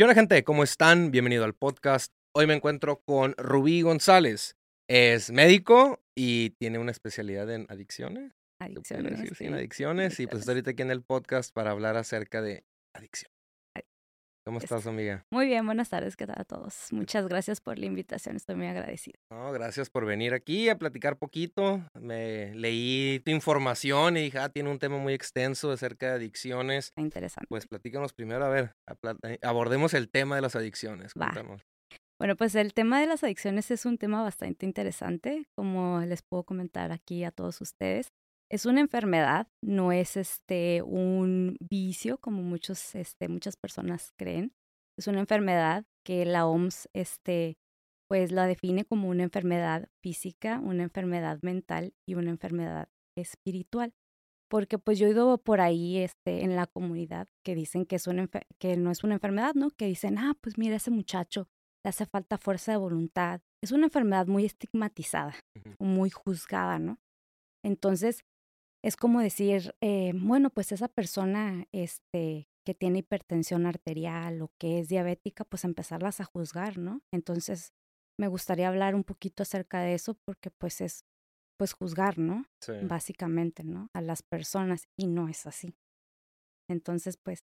¿Qué onda, gente? ¿Cómo están? Bienvenido al podcast. Hoy me encuentro con Rubí González. Es médico y tiene una especialidad en adicciones. Adicciones. Sí, en adicciones. Y pues está ahorita aquí en el podcast para hablar acerca de adicción. ¿Cómo estás, amiga? Muy bien, buenas tardes, ¿qué tal a todos? Muchas gracias por la invitación, estoy muy agradecida. No, gracias por venir aquí a platicar poquito. Me leí tu información y dije, ah, tiene un tema muy extenso acerca de adicciones. Interesante. Pues platícanos primero, a ver, eh, abordemos el tema de las adicciones. Cuéntanos. Bueno, pues el tema de las adicciones es un tema bastante interesante, como les puedo comentar aquí a todos ustedes. Es una enfermedad, no es este un vicio como muchos este muchas personas creen. Es una enfermedad que la OMS este pues la define como una enfermedad física, una enfermedad mental y una enfermedad espiritual. Porque pues yo he ido por ahí este en la comunidad que dicen que es una que no es una enfermedad, ¿no? Que dicen, "Ah, pues mira ese muchacho, le hace falta fuerza de voluntad." Es una enfermedad muy estigmatizada, muy juzgada, ¿no? Entonces, es como decir, eh, bueno, pues esa persona este, que tiene hipertensión arterial o que es diabética, pues empezarlas a juzgar, ¿no? Entonces, me gustaría hablar un poquito acerca de eso porque pues es, pues juzgar, ¿no? Básicamente, ¿no? A las personas y no es así. Entonces, pues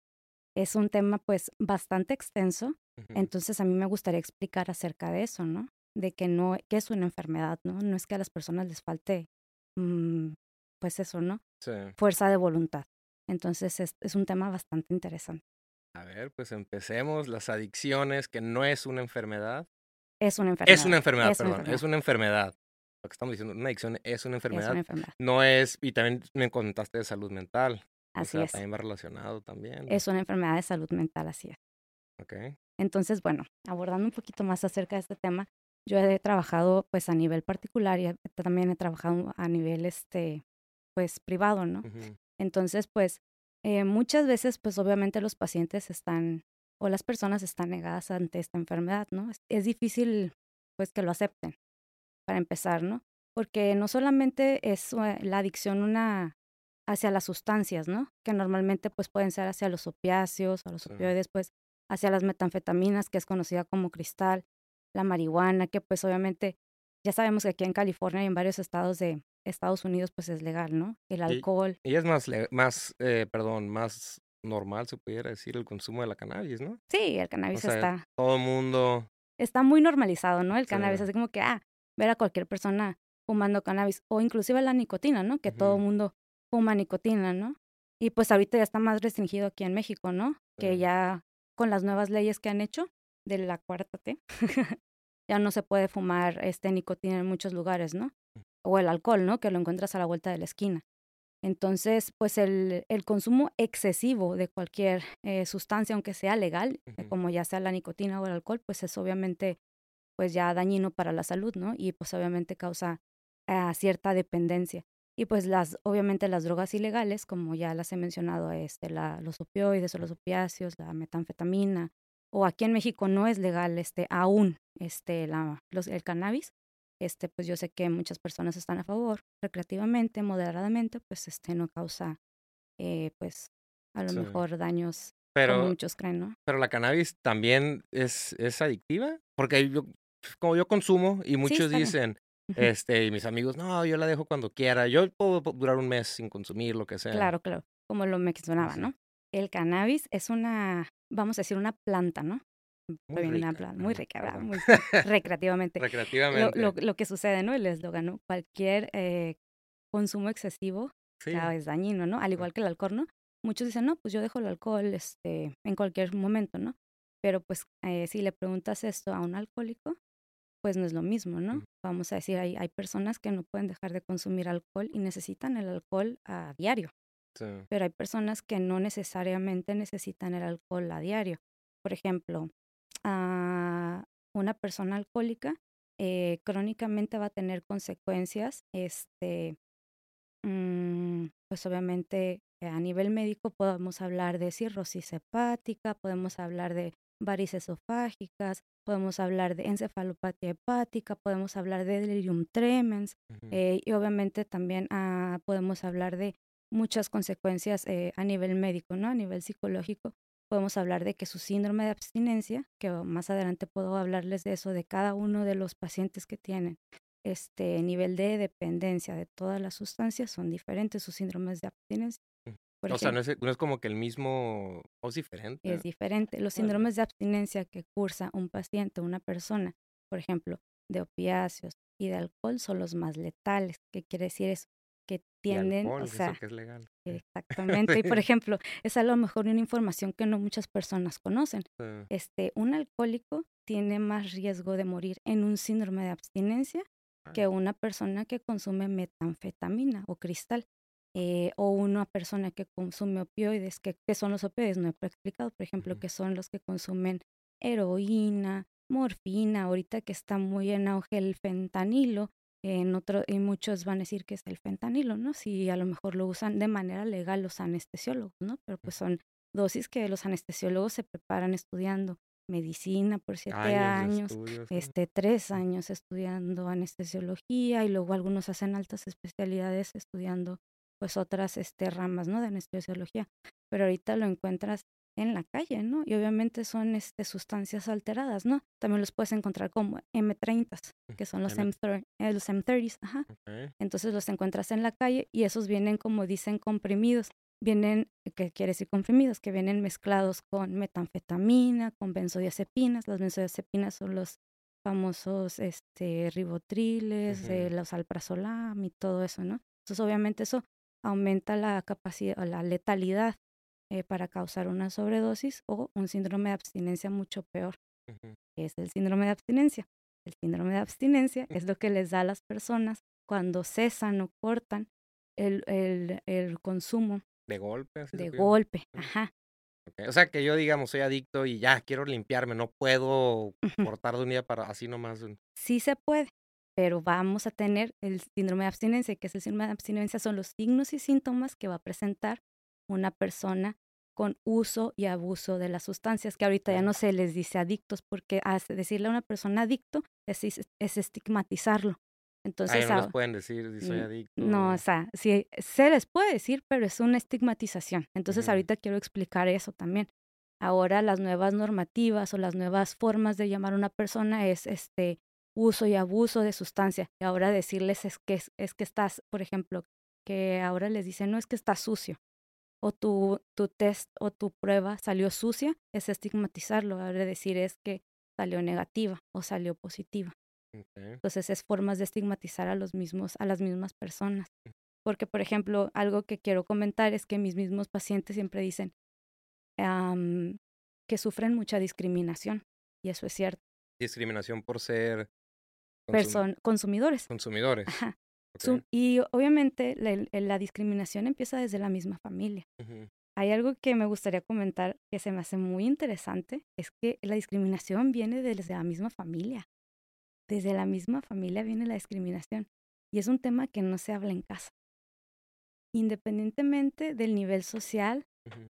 es un tema pues bastante extenso. Entonces, a mí me gustaría explicar acerca de eso, ¿no? De que no, que es una enfermedad, ¿no? No es que a las personas les falte mm, pues eso, ¿no? Sí. Fuerza de voluntad. Entonces es, es, un tema bastante interesante. A ver, pues empecemos. Las adicciones, que no es una enfermedad. Es una enfermedad. Es una enfermedad, perdón. Es una enfermedad. Lo que estamos diciendo, una adicción es una enfermedad. Es una enfermedad. No es, y también me contaste de salud mental. Así o es. También va relacionado también. Es una enfermedad de salud mental, así es. Ok. Entonces, bueno, abordando un poquito más acerca de este tema, yo he trabajado pues a nivel particular y también he trabajado a nivel este pues privado, ¿no? Entonces, pues eh, muchas veces, pues obviamente los pacientes están o las personas están negadas ante esta enfermedad, ¿no? Es, difícil, pues, que lo acepten, para empezar, ¿no? Porque no solamente es eh, la adicción una hacia las sustancias, ¿no? Que normalmente, pues, pueden ser hacia los opiáceos, a los opioides, pues, hacia las metanfetaminas, que es conocida como cristal, la marihuana, que pues obviamente ya sabemos que aquí en California y en varios estados de, Estados Unidos pues es legal, ¿no? El alcohol. Y, es más, más eh, perdón, más normal, se pudiera decir, el consumo de la cannabis, ¿no? Sí, el cannabis está. Todo el mundo. Está muy normalizado, ¿no? El cannabis, así como que, ah, ver a cualquier persona fumando cannabis, o inclusive la nicotina, ¿no? Que todo el mundo fuma nicotina, ¿no? Y pues ahorita ya está más restringido aquí en México, ¿no? Que ya con las nuevas leyes que han hecho de la cuarta T, ya no se puede fumar este nicotina en muchos lugares, ¿no? O el alcohol, ¿no? Que lo encuentras a la vuelta de la esquina. Entonces, pues el, el consumo excesivo de cualquier eh, sustancia, aunque sea legal, eh, como ya sea la nicotina o el alcohol, pues es obviamente pues ya dañino para la salud, ¿no? Y pues obviamente causa ah, cierta dependencia. Y pues las, obviamente las drogas ilegales, como ya las he mencionado, este, la, los opioides o los opiáceos, la metanfetamina, o aquí en México no es legal este, aún este, la, los, el cannabis, este, pues yo sé que muchas personas están a favor, recreativamente, moderadamente, pues este no causa, eh, pues a lo mejor daños pero, como muchos creen, ¿no? Pero la cannabis también es, es adictiva, porque yo, pues, como yo consumo y muchos dicen, este, y mis amigos, no, yo la dejo cuando quiera, yo puedo durar un mes sin consumir, lo que sea. Claro, claro, como lo mencionaba, ¿no? El cannabis es una, vamos a decir, una planta, ¿no? Muy rica, muy rica, Muy recreativamente. recreativamente. Lo, lo, que sucede, ¿no? El eslogan, ¿no? Cualquier eh, consumo excesivo es dañino, ¿no? Al igual que el alcohol, ¿no? Muchos dicen, no, pues yo dejo el alcohol este, en cualquier momento, ¿no? Pero pues eh, si le preguntas esto a un alcohólico, pues no es lo mismo, ¿no? Mm. Vamos a decir, hay, hay personas que no pueden dejar de consumir alcohol y necesitan el alcohol a diario. Pero hay personas que no necesariamente necesitan el alcohol a diario. Por ejemplo, a una persona alcohólica, eh, crónicamente va a tener consecuencias, este, mm, pues obviamente a nivel médico podemos hablar de cirrosis hepática, podemos hablar de varices esofágicas, podemos hablar de encefalopatía hepática, podemos hablar de delirium tremens eh, y obviamente también ah, podemos hablar de muchas consecuencias eh, a nivel médico, ¿no? A nivel psicológico, podemos hablar de que su síndrome de abstinencia, que más adelante puedo hablarles de eso, de cada uno de los pacientes que tienen este nivel de dependencia de todas las sustancias son diferentes sus síndromes de abstinencia. o sea, no es, no es, como que el mismo, o es diferente. Es diferente. Los síndromes de abstinencia que cursa un paciente, una persona, por ejemplo, de opiáceos y de alcohol son los más letales. ¿Qué quiere decir eso? Que tienden, o sea, que es legal. Exactamente. y por ejemplo, es a lo mejor una información que no muchas personas conocen. Este, un alcohólico tiene más riesgo de morir en un síndrome de abstinencia que una persona que consume metanfetamina o cristal. Eh, o una persona que consume opioides, que, son los opioides, no he explicado, por ejemplo, que son los que consumen heroína, morfina, ahorita que está muy en auge el fentanilo, en otro, y muchos van a decir que es el fentanilo, ¿no? Si a lo mejor lo usan de manera legal los anestesiólogos, ¿no? Pero pues son dosis que los anestesiólogos se preparan estudiando medicina por siete años, este, tres años estudiando anestesiología y luego algunos hacen altas especialidades estudiando pues otras este, ramas, ¿no? De anestesiología. Pero ahorita lo encuentras en la calle, ¿no? Y obviamente son este, sustancias alteradas, ¿no? También los puedes encontrar como M30, mm, que son los, M eh, los M30s, ajá. Entonces los encuentras en la calle y esos vienen, como dicen, comprimidos vienen, ¿qué quiere decir comprimidos? Que vienen mezclados con metanfetamina, con benzodiazepinas. Las benzodiazepinas son los famosos este, ribotriles, eh, los alprazolam y todo eso, ¿no? Entonces, obviamente, eso aumenta la capacidad, la letalidad eh, para causar una sobredosis o un síndrome de abstinencia mucho peor. es el síndrome de abstinencia? El síndrome de abstinencia es lo que les da a las personas cuando cesan o cortan el, el, el consumo de golpe. de golpe, ajá. O sea, que yo, digamos, soy adicto y ya quiero limpiarme, no puedo cortar de un día para así nomás. Sí se puede, pero vamos a tener el síndrome de abstinencia, que es el síndrome de abstinencia, son los signos y síntomas que va a presentar una persona con uso y abuso de las sustancias, que ahorita ya no se les dice adictos, porque decirle a una persona adicto es, es estigmatizarlo. Entonces, no les pueden decir si soy adicto. No, o sea, sí, se les puede decir, pero es una estigmatización. Entonces, ahorita quiero explicar eso también. Ahora las nuevas normativas o las nuevas formas de llamar a una persona es este uso y abuso de sustancia. Y ahora decirles es que es, que estás, por ejemplo, que ahora les dicen, no es que estás sucio o tu, tu test o tu prueba salió sucia, es estigmatizarlo. Ahora decir es que salió negativa o salió positiva. Entonces es formas de estigmatizar a los mismos, a las mismas personas. Mm. Porque, por ejemplo, algo que quiero comentar es que mis mismos pacientes siempre dicen que sufren mucha discriminación. Y eso es cierto. Discriminación por ser consumidores. Consumidores. Y obviamente la, discriminación empieza desde la misma familia. Hay algo que me gustaría comentar que se me hace muy interesante, es que la discriminación viene desde la misma familia desde la misma familia viene la discriminación y es un tema que no se habla en casa. Independientemente del nivel social,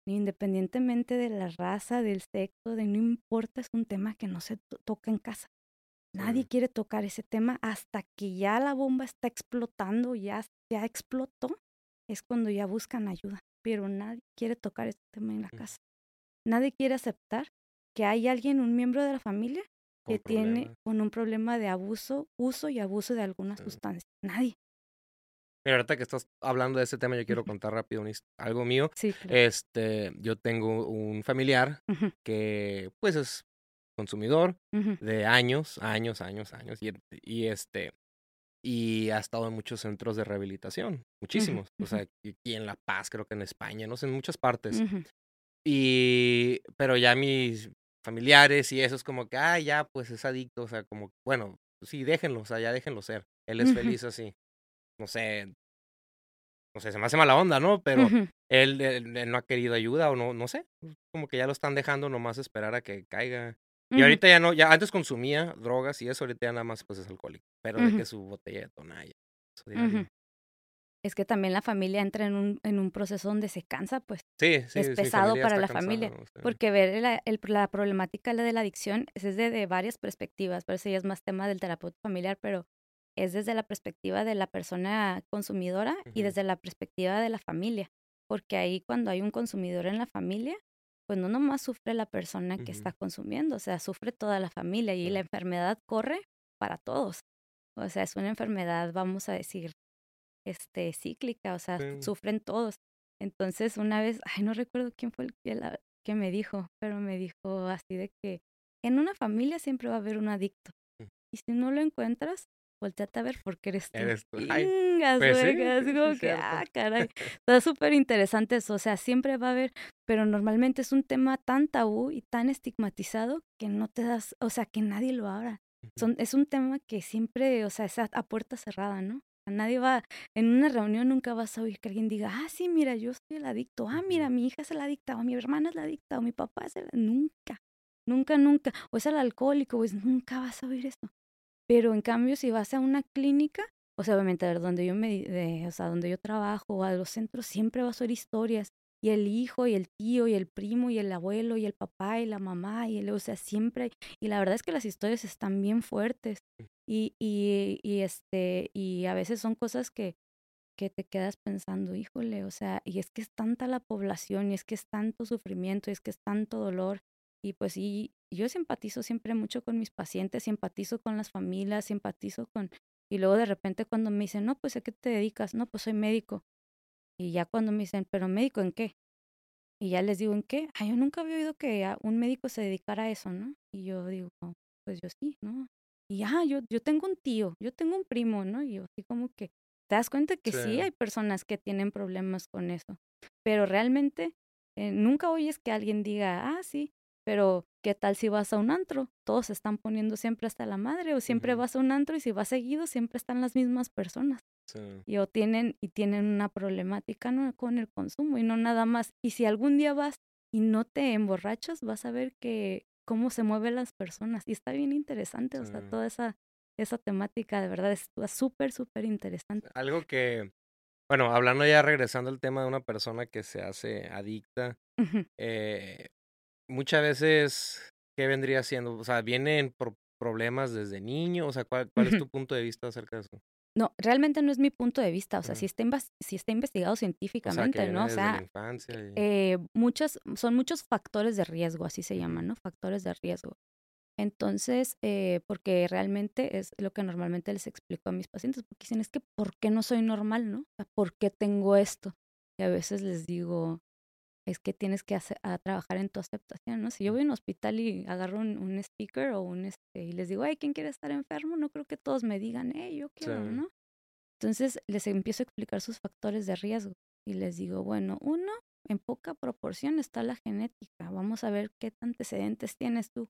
independientemente de la raza, del sexo, de no importa, es un tema que no se toca en casa. Nadie quiere tocar ese tema hasta que ya la bomba está explotando, ya, ya explotó, es cuando ya buscan ayuda. Pero nadie quiere tocar ese tema en la casa. Nadie quiere aceptar que hay alguien, un miembro de la familia, que tiene con un problema de abuso, uso y abuso de alguna sustancia. Nadie. Mira, ahorita que estás hablando de ese tema, yo quiero contar rápido algo mío. Sí, Este, yo tengo un familiar que, pues, es consumidor de años, años, años, años. Y, y, este, y ha estado en muchos centros de rehabilitación, muchísimos. O sea, aquí en La Paz, creo que en España, no sé, en muchas partes. Y, pero ya mis, familiares y eso es como que, ah, ya, pues es adicto, o sea, como, bueno, sí, déjenlo, o sea, ya déjenlo ser. Él es feliz así. No sé, no sé, se me hace mala onda, ¿no? Pero él, él, no ha querido ayuda o no, no sé, como que ya lo están dejando nomás esperar a que caiga. Y ahorita ya no, ya antes consumía drogas y eso, ahorita ya nada más pues es alcohólico, pero de que su botella de tonalla. Es que también la familia entra en un, en un proceso donde se cansa, pues sí, sí, es pesado para la familia, porque ver la, el, la problemática de la adicción es desde varias perspectivas, por eso ya es más tema del terapeuta familiar, pero es desde la perspectiva de la persona consumidora y desde la perspectiva de la familia, porque ahí cuando hay un consumidor en la familia, pues no nomás sufre la persona que está consumiendo, o sea, sufre toda la familia y la enfermedad corre para todos. O sea, es una enfermedad, vamos a decir, este, cíclica, o sea, sufren todos. Entonces, una vez, ay, no recuerdo quién fue el que, que me dijo, pero me dijo así de que en una familia siempre va a haber un adicto. Mm. Y si no lo encuentras, volteate a ver porque eres tú. Eres tú. Pues que, ah, caray. Está súper interesante eso. O sea, siempre va a haber, pero normalmente es un tema tan tabú y tan estigmatizado que no te das, o sea, que nadie lo abra. Son, es un tema que siempre, o sea, es a, puerta cerrada, ¿no? Nadie va, en una reunión nunca vas a oír que alguien diga, ah, sí, mira, yo soy el adicto, ah, mira, mi hija es el adicta, o mi hermana es la adicta, o mi papá es el... Nunca, nunca, nunca. O es el alcohólico, pues nunca vas a oír eso. Pero en cambio, si vas a una clínica, o sea, obviamente, a ver, donde yo me, o sea, donde yo trabajo, a los centros, siempre vas a oír historias. Y el hijo, y el tío, y el primo, y el abuelo, y el papá, y la mamá, y el, o sea, siempre. Y la verdad es que las historias están bien fuertes. Y, y, y este, y a veces son cosas que, que te quedas pensando, híjole, o sea, y es que es tanta la población, y es que es tanto sufrimiento, y es que es tanto dolor, y pues sí, yo simpatizo siempre mucho con mis pacientes, simpatizo con las familias, simpatizo con... Y luego de repente cuando me dicen, no, pues ¿a qué te dedicas? No, pues soy médico. Y ya cuando me dicen, pero médico en qué? Y ya les digo, ¿en qué? Ay, yo nunca había oído que un médico se dedicara a eso, ¿no? Y yo digo, pues yo sí, ¿no? Y ya, yo, yo tengo un tío, yo tengo un primo, ¿no? Y yo así como que te das cuenta que sí, hay personas que tienen problemas con eso. Pero realmente eh, nunca oyes que alguien diga, ah, sí, pero, ¿qué tal si vas a un antro? Todos se están poniendo siempre hasta la madre, o siempre vas a un antro y si vas seguido, siempre están las mismas personas. Y o tienen, y tienen una problemática con el consumo y no nada más. Y si algún día vas y no te emborrachas, vas a ver que cómo se mueven las personas. Y está bien interesante, o sea, toda esa, esa temática de verdad es súper, súper interesante. Algo que, bueno, hablando ya regresando al tema de una persona que se hace adicta, eh, muchas veces, ¿qué vendría siendo? O sea, ¿vienen problemas desde niño? O sea, ¿cuál, cuál es tu punto de vista acerca de eso? No, realmente no es mi punto de vista, o sea, si, está si está investigado científicamente, ¿no? O sea, eh, muchas, son muchos factores de riesgo, así se llaman, ¿no? Factores de riesgo. Entonces, eh, porque realmente es lo que normalmente les explico a mis pacientes, porque dicen, es que, ¿por qué no soy normal, no? O sea, ¿por qué tengo esto? Y a veces les digo, es que tienes que hacer, a trabajar en tu aceptación, ¿no? Si yo voy a un hospital y agarro un, speaker o un este y les digo, ay, ¿quién quiere estar enfermo? No creo que todos me digan, hey, yo quiero, ¿no? Entonces les empiezo a explicar sus factores de riesgo y les digo, bueno, uno, en poca proporción está la genética. Vamos a ver qué antecedentes tienes tú.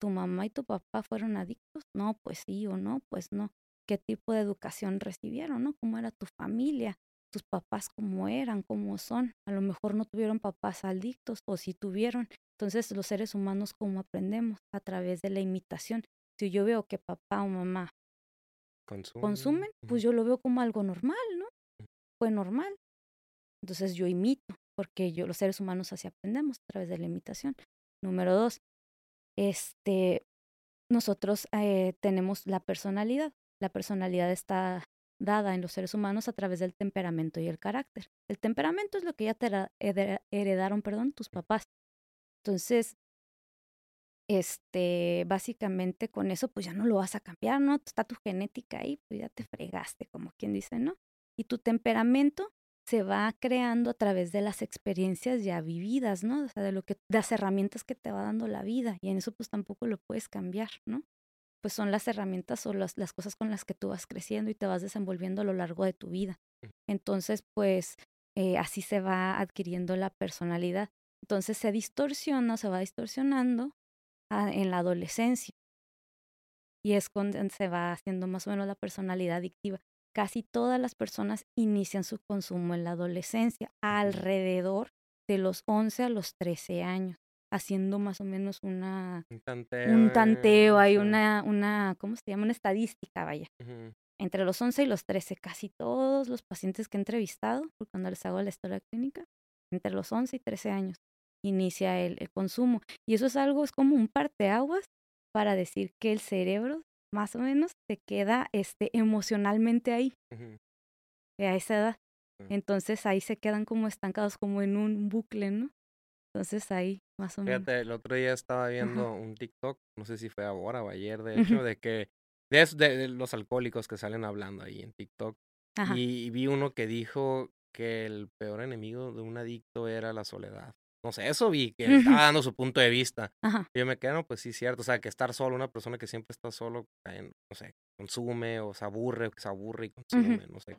¿Tu mamá y tu papá fueron adictos? No, pues sí o no, pues no. ¿Qué tipo de educación recibieron, no? ¿Cómo era tu familia? Tus papás cómo eran, cómo son. A lo mejor no tuvieron papás adictos o si tuvieron. Entonces los seres humanos cómo aprendemos a través de la imitación. Si yo veo que papá o mamá consumen, pues yo lo veo como algo normal, ¿no? Fue normal. Entonces yo imito, porque yo los seres humanos así aprendemos a través de la imitación. Número dos, este, nosotros eh, tenemos la personalidad. La personalidad está dada en los seres humanos a través del temperamento y el carácter. El temperamento es lo que ya te heredaron, perdón, tus papás. Entonces, este, básicamente con eso, pues ya no lo vas a cambiar, ¿no? Está tu genética ahí, pues ya te fregaste, como quien dice, ¿no? Y tu temperamento se va creando a través de las experiencias ya vividas, ¿no? O sea, de lo que, de las herramientas que te va dando la vida. Y en eso, pues tampoco lo puedes cambiar, ¿no? Pues son las herramientas o las, las cosas con las que tú vas creciendo y te vas desenvolviendo a lo largo de tu vida. Entonces, pues eh, así se va adquiriendo la personalidad. Entonces se distorsiona, se va distorsionando en la adolescencia. Y es cuando se va haciendo más o menos la personalidad adictiva. Casi todas las personas inician su consumo en la adolescencia, alrededor de los 11 a los 13 años haciendo más o menos una un tanteo, un tanteo hay una, una, ¿cómo se llama? Una estadística, vaya. Entre los 11 y los 13, casi todos los pacientes que he entrevistado, porque cuando les hago la historia clínica, entre los 11 y 13 años inicia el, consumo. Y eso es algo, es como un parteaguas para decir que el cerebro más o menos se queda este, emocionalmente ahí, a esa edad. Entonces ahí se quedan como estancados, como en un bucle, ¿no? Entonces ahí, más o menos. Fíjate, el otro día estaba viendo un TikTok, no sé si fue ahora o ayer, de hecho, de que de, de, los alcohólicos que salen hablando ahí en TikTok. Y, vi uno que dijo que el peor enemigo de un adicto era la soledad. No sé, eso vi, que estaba dando su punto de vista. Y yo me quedé, no, pues sí, cierto. O sea, que estar solo, una persona que siempre está solo, no sé, consume o se aburre, o que se aburre y consume, no sé.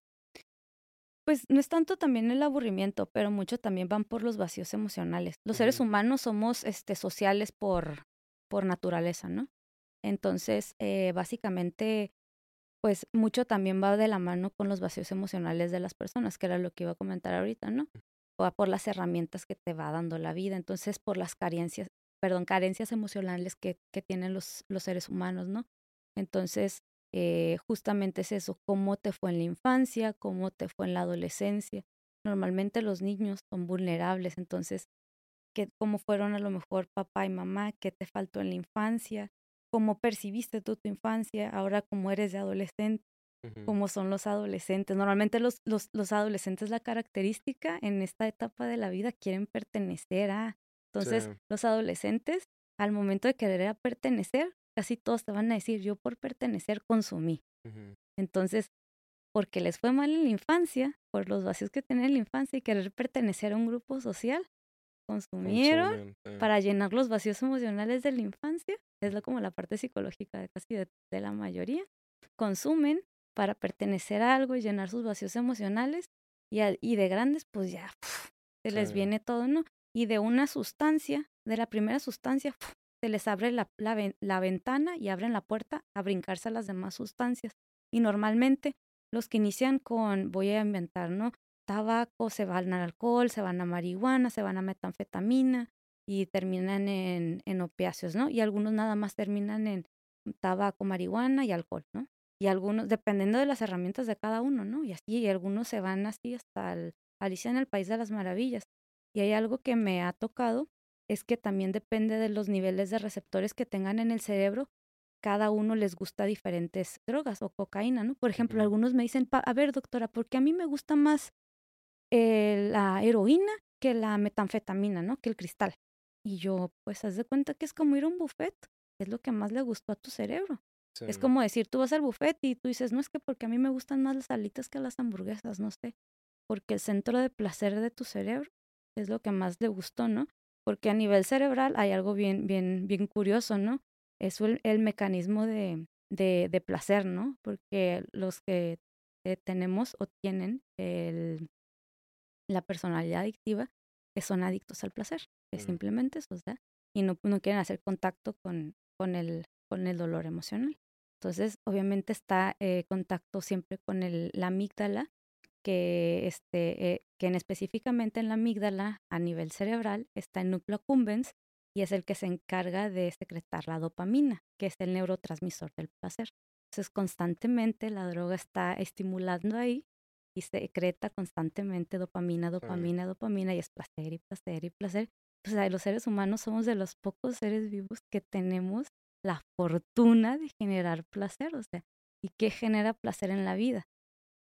Pues no es tanto también el aburrimiento, pero mucho también van por los vacíos emocionales. Los seres humanos somos este, sociales por, por naturaleza, ¿no? Entonces, eh, básicamente, pues mucho también va de la mano con los vacíos emocionales de las personas, que era lo que iba a comentar ahorita, ¿no? O por las herramientas que te va dando la vida. Entonces, por las carencias, perdón, carencias emocionales que, que tienen los, los seres humanos, ¿no? Entonces, eh, justamente es eso, cómo te fue en la infancia, cómo te fue en la adolescencia. Normalmente los niños son vulnerables, entonces, ¿qué, ¿cómo fueron a lo mejor papá y mamá? ¿Qué te faltó en la infancia? ¿Cómo percibiste tú tu infancia ahora como eres de adolescente? ¿Cómo son los adolescentes? Normalmente los, los, los, adolescentes, la característica en esta etapa de la vida quieren pertenecer a. Entonces, los adolescentes, al momento de querer pertenecer, casi todos te van a decir, yo por pertenecer consumí. Entonces, porque les fue mal en la infancia, por los vacíos que tenían en la infancia y querer pertenecer a un grupo social, consumieron para llenar los vacíos emocionales de la infancia, es como la parte psicológica de casi de, la mayoría, consumen para pertenecer a algo y llenar sus vacíos emocionales y, y de grandes pues ya se les viene todo, ¿no? Y de una sustancia, de la primera sustancia, se les abre la, la, ventana y abren la puerta a brincarse a las demás sustancias. Y normalmente los que inician con, voy a inventar, ¿no? Tabaco, se van al alcohol, se van a marihuana, se van a metanfetamina y terminan en, en opiáceos, ¿no? Y algunos nada más terminan en tabaco, marihuana y alcohol, ¿no? Y algunos, dependiendo de las herramientas de cada uno, ¿no? Y así, y algunos se van así hasta el, Alicia en el País de las Maravillas. Y hay algo que me ha tocado es que también depende de los niveles de receptores que tengan en el cerebro. Cada uno les gusta diferentes drogas o cocaína, ¿no? Por ejemplo, algunos me dicen, a ver, doctora, ¿por qué a mí me gusta más eh, la heroína que la metanfetamina, ¿no? Que el cristal. Y yo, pues, haz de cuenta que es como ir a un buffet, es lo que más le gustó a tu cerebro. Es como decir, tú vas al buffet y tú dices, no es que porque a mí me gustan más las alitas que las hamburguesas, no sé, porque el centro de placer de tu cerebro es lo que más le gustó, ¿no? Porque a nivel cerebral hay algo bien, bien, bien curioso, ¿no? Es el, mecanismo de, de, placer, ¿no? Porque los que eh, tenemos o tienen el, la personalidad adictiva que son adictos al placer, que mm. simplemente eso, sea, y no, no quieren hacer contacto con, con, el, con el dolor emocional. Entonces, obviamente está eh, contacto siempre con el, la amígdala, que, este, eh, que en específicamente en la amígdala a nivel cerebral está el núcleo accumbens y es el que se encarga de secretar la dopamina, que es el neurotransmisor del placer. Entonces constantemente la droga está estimulando ahí y secreta constantemente dopamina, dopamina, dopamina y es placer y placer y placer. O sea, los seres humanos somos de los pocos seres vivos que tenemos la fortuna de generar placer, o sea, ¿y qué genera placer en la vida?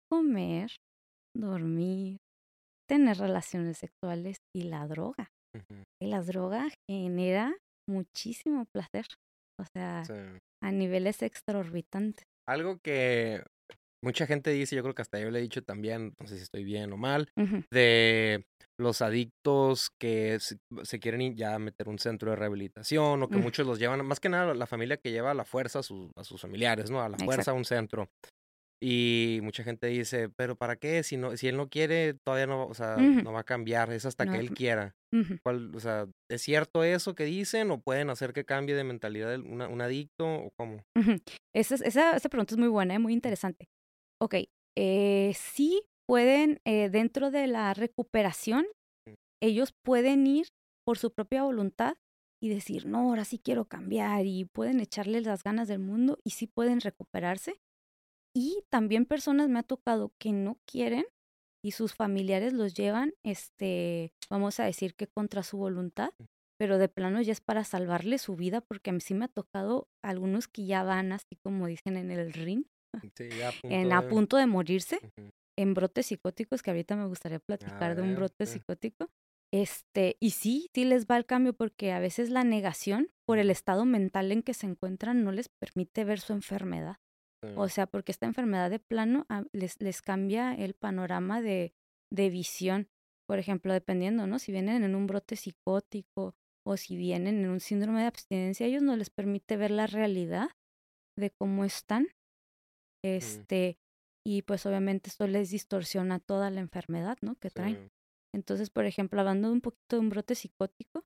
Comer, dormir, tener relaciones sexuales y la droga. Y la droga genera muchísimo placer, o sea, a niveles extraorbitantes. Algo que mucha gente dice, yo creo que hasta yo le he dicho también, no sé si estoy bien o mal, de los adictos que se, quieren ya meter un centro de rehabilitación o que muchos los llevan, más que nada la familia que lleva a la fuerza a sus, a sus familiares, ¿no? A la fuerza a un centro. Y mucha gente dice, pero ¿para qué? Si no, si él no quiere, todavía no, o sea, no va a cambiar, es hasta que él quiera. o sea, ¿es cierto eso que dicen o pueden hacer que cambie de mentalidad un adicto o cómo? esa, esa, esa, pregunta es muy buena, ¿eh? muy interesante. Ok, eh, sí pueden, eh, dentro de la recuperación, mm. ellos pueden ir por su propia voluntad y decir, no, ahora sí quiero cambiar y pueden echarle las ganas del mundo y sí pueden recuperarse y también personas me ha tocado que no quieren y sus familiares los llevan, este, vamos a decir que contra su voluntad, mm. pero de plano ya es para salvarle su vida, porque a mí sí me ha tocado algunos que ya van así como dicen en el ring, en a punto de morirse, en brotes psicóticos, que ahorita me gustaría platicar de un brote psicótico, Este, y sí, sí les va el cambio porque a veces la negación por el estado mental en que se encuentran no les permite ver su enfermedad. O sea, porque esta enfermedad de plano ah, les, les cambia el panorama de, de visión. Por ejemplo, dependiendo, ¿no? Si vienen en un brote psicótico o si vienen en un síndrome de abstinencia, ellos no les permite ver la realidad de cómo están. Mm. Este, y pues obviamente esto les distorsiona toda la enfermedad, ¿no? Que traen. Entonces, por ejemplo, hablando de un poquito de un brote psicótico